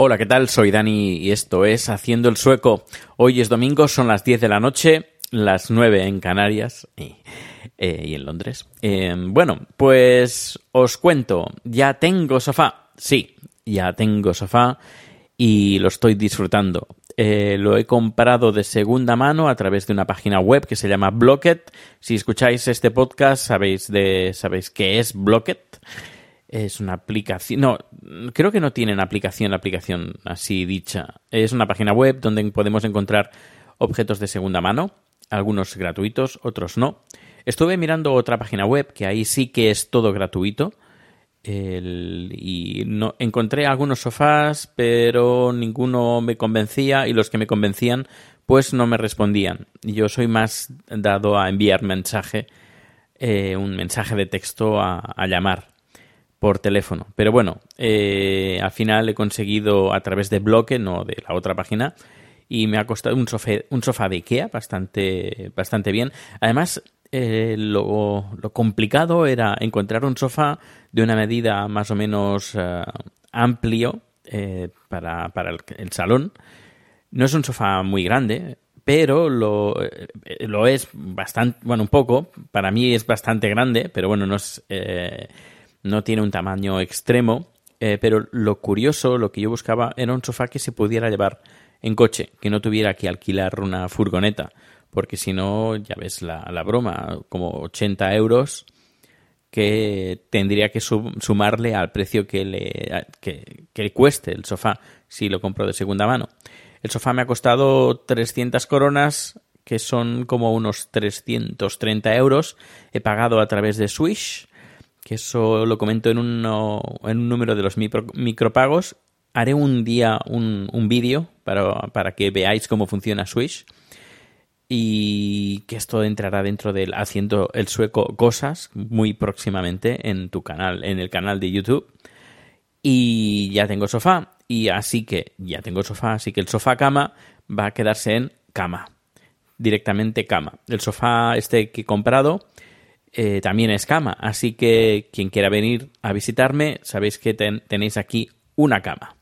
Hola, ¿qué tal? Soy Dani y esto es Haciendo el Sueco. Hoy es domingo, son las 10 de la noche, las 9 en Canarias y, eh, y en Londres. Eh, bueno, pues os cuento, ya tengo sofá. Sí, ya tengo sofá y lo estoy disfrutando. Eh, lo he comprado de segunda mano a través de una página web que se llama Blocket. Si escucháis este podcast sabéis de sabéis qué es Blocket. Es una aplicación. No, creo que no tienen aplicación, aplicación así dicha. Es una página web donde podemos encontrar objetos de segunda mano, algunos gratuitos, otros no. Estuve mirando otra página web que ahí sí que es todo gratuito. Y no, encontré algunos sofás, pero ninguno me convencía y los que me convencían, pues no me respondían. Yo soy más dado a enviar mensaje, eh, un mensaje de texto a, a llamar por teléfono. Pero bueno, eh, al final he conseguido a través de Bloque, no de la otra página, y me ha costado un sofá, un sofá de Ikea bastante, bastante bien. Además, eh, lo, lo complicado era encontrar un sofá de una medida más o menos eh, amplio eh, para, para el, el salón. No es un sofá muy grande, pero lo, eh, lo es bastante, bueno, un poco. Para mí es bastante grande, pero bueno, no es, eh, no tiene un tamaño extremo. Pero lo curioso, lo que yo buscaba, era un sofá que se pudiera llevar en coche, que no tuviera que alquilar una furgoneta, porque si no, ya ves la, la broma, como 80 euros que tendría que sum- sumarle al precio que le que, que cueste el sofá si lo compro de segunda mano. El sofá me ha costado 300 coronas, que son como unos 330 euros. He pagado a través de Swish, que eso lo comento en, en un número de los micro- micropagos. Haré un día un, un vídeo para, para que veáis cómo funciona Swish y que esto entrará dentro del haciendo el sueco cosas muy próximamente en tu canal, en el canal de YouTube. Y ya tengo sofá y así que ya tengo sofá, así que el sofá cama va a quedarse en cama, directamente cama. El sofá este que he comprado eh, también es cama, así que quien quiera venir a visitarme, sabéis que ten- tenéis aquí una cama.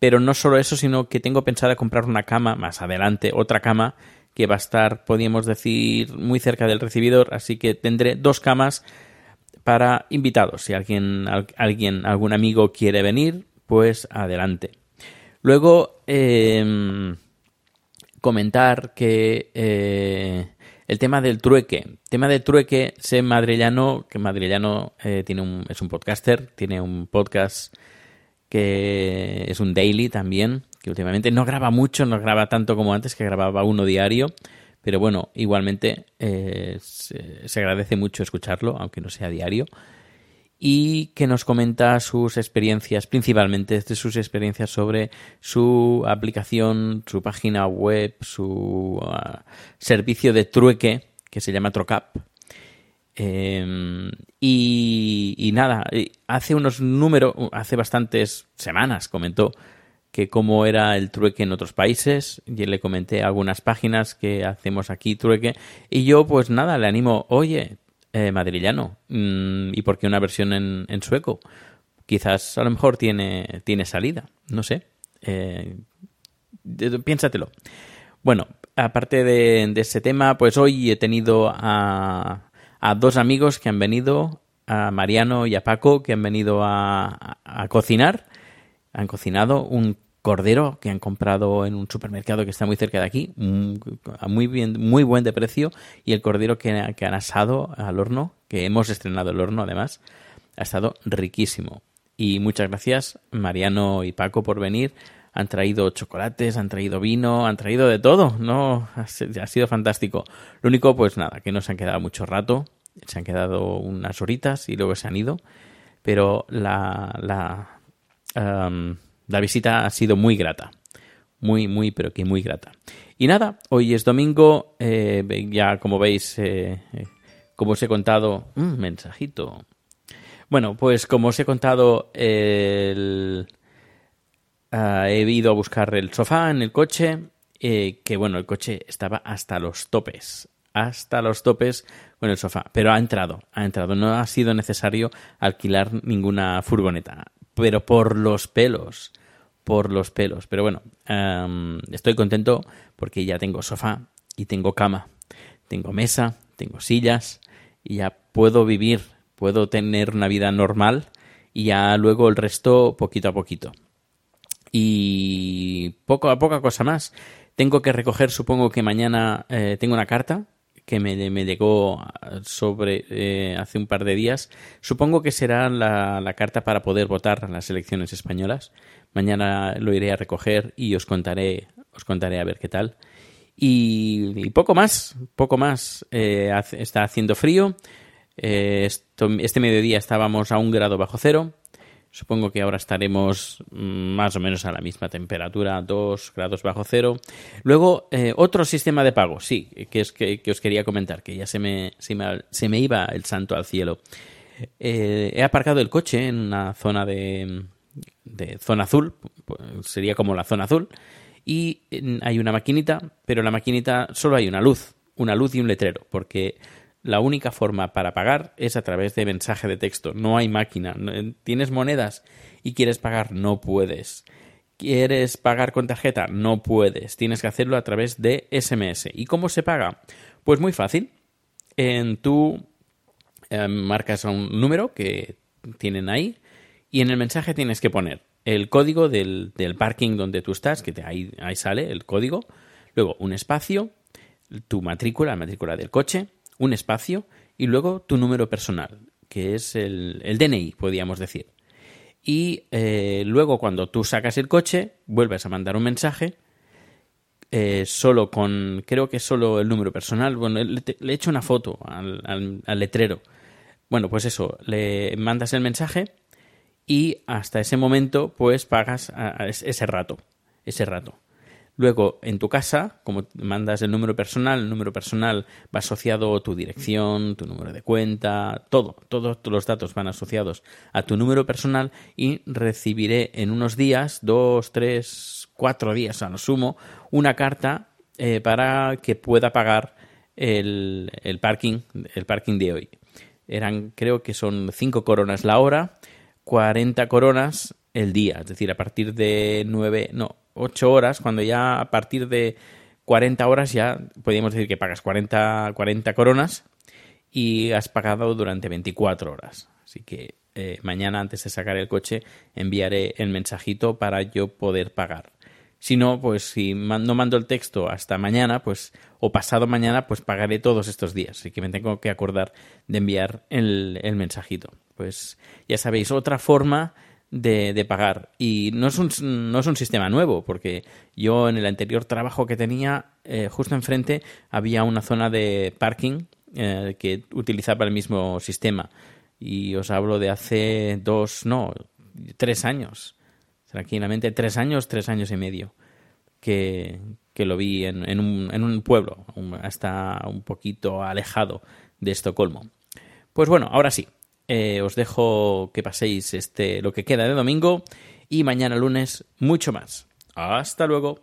Pero no solo eso, sino que tengo pensado comprar una cama más adelante, otra cama que va a estar, podríamos decir, muy cerca del recibidor, así que tendré dos camas para invitados. Si alguien, al- alguien algún amigo quiere venir, pues adelante. Luego, em, comentar que eh, el tema del trueque. Tema del trueque, sé madrillano, que madrillano eh, tiene un, es un podcaster, tiene un podcast que es un daily también, que últimamente no graba mucho, no graba tanto como antes, que grababa uno diario, pero bueno, igualmente eh, se, agradece mucho escucharlo, aunque no sea diario, y que nos comenta sus experiencias, principalmente de sus experiencias sobre su aplicación, su página web, su ah, servicio de trueque, que se llama Trocap, eh, y, nada, hace unos números, hace bastantes semanas comentó que cómo era el trueque en otros países. Y le comenté algunas páginas que hacemos aquí trueque. Y yo, pues nada, le animo, oye, eh, madrillano, mm, ¿y por qué una versión en, en sueco? Quizás a lo mejor tiene, tiene salida, no sé. Eh, piénsatelo. Bueno, aparte de, de ese tema, pues hoy he tenido a, a dos amigos que han venido, a Mariano y a Paco, que han venido a, cocinar. Han cocinado un cordero que han comprado en un supermercado que está muy cerca de aquí, mm, muy bien, muy buen de precio, y el cordero que han asado al horno, que hemos estrenado el horno además, ha estado riquísimo. Y muchas gracias, Mariano y Paco, por venir. Han traído chocolates, han traído vino, han traído de todo. No, ha si- ha sido fantástico. Lo único, pues nada, que no se han quedado mucho rato. Se han quedado unas horitas y luego se han ido. Pero la, la, la visita ha sido muy grata. Muy, muy, pero que muy grata. Y nada, hoy es domingo. eh, ya como veis, eh, eh, como os he contado, un mensajito. Bueno, pues como os he contado, el, ah, he ido a buscar el sofá en el coche, eh, que bueno, el coche estaba hasta los topes, hasta los topes con el sofá, pero ha entrado, ha entrado, no ha sido necesario alquilar ninguna furgoneta, pero por los pelos, por los pelos, pero bueno, estoy contento porque ya tengo sofá y tengo cama, tengo mesa, tengo sillas y ya puedo vivir, puedo tener una vida normal y ya luego el resto poquito a poquito. Y poco a poca cosa más. Tengo que recoger, supongo que mañana eh, tengo una carta que me, me llegó ah, sobre eh, hace un par de días. Supongo que será la, la carta para poder votar en las elecciones españolas. Mañana lo iré a recoger y os contaré, os contaré a ver qué tal. Y, poco más, poco más. Eh, está haciendo frío. Eh, este mediodía estábamos a un grado bajo cero. Supongo que ahora estaremos mm, más o menos a la misma temperatura, 2 grados bajo cero. Luego, eh, otro sistema de pago, sí, que es que, os quería comentar, que ya se me, se me, iba el santo al cielo. Eh, he aparcado el coche en una zona de, de zona azul, sería como la zona azul, y mm, hay una maquinita, pero la maquinita solo hay una luz, una luz y un letrero, porque la única forma para pagar es a través de mensaje de texto. No hay máquina. No- ¿Tienes monedas y quieres pagar? No puedes. ¿Quieres pagar con tarjeta? No puedes. Tienes que hacerlo a través de SMS. ¿Y cómo se paga? Pues muy fácil. En tú eh, marcas un número que tienen ahí y en el mensaje tienes que poner el código del, del parking donde tú estás, que te- ahí, ahí sale el código, luego un espacio, tu matrícula, la matrícula del coche, un espacio y luego tu número personal, que es el, el DNI, podríamos decir. Y eh, luego cuando tú sacas el coche, vuelves a mandar un mensaje eh, solo con, creo que solo el número personal. Bueno, le, he hecho una foto al, al- letrero. Bueno, pues eso, le mandas el mensaje y hasta ese momento, pues pagas ese rato, ese rato. Luego, en tu casa, como mandas el número personal, el número personal va asociado tu dirección, tu número de cuenta, todo, todos los datos van asociados a tu número personal y recibiré en unos días, dos, tres, cuatro días a lo sumo, una carta eh, para que pueda pagar el, el parking, el parking de hoy. Eran, creo que son cinco coronas la hora, 40 coronas el día, es decir, a partir de 9, no, 8 horas, cuando ya a partir de 40 horas ya podríamos decir que pagas 40, 40 coronas y has pagado durante 24 horas. Así que eh, mañana antes de sacar el coche enviaré el mensajito para yo poder pagar. Si no, pues si no mando el texto hasta mañana, pues o pasado mañana, pues pagaré todos estos días. Así que me tengo que acordar de enviar el mensajito. Pues ya sabéis, otra forma de, de pagar. Y no es, un, no es un sistema nuevo, porque yo en el anterior trabajo que tenía, eh, justo enfrente había una zona de parking eh, que utilizaba el mismo sistema. Y os hablo de hace dos, no, tres años. Tranquilamente, tres años, tres años y medio que, que lo vi en, en, un, en un pueblo, hasta un poquito alejado de Estocolmo. Pues bueno, ahora sí, eh, os dejo que paséis este, lo que queda de domingo y mañana lunes mucho más. Hasta luego.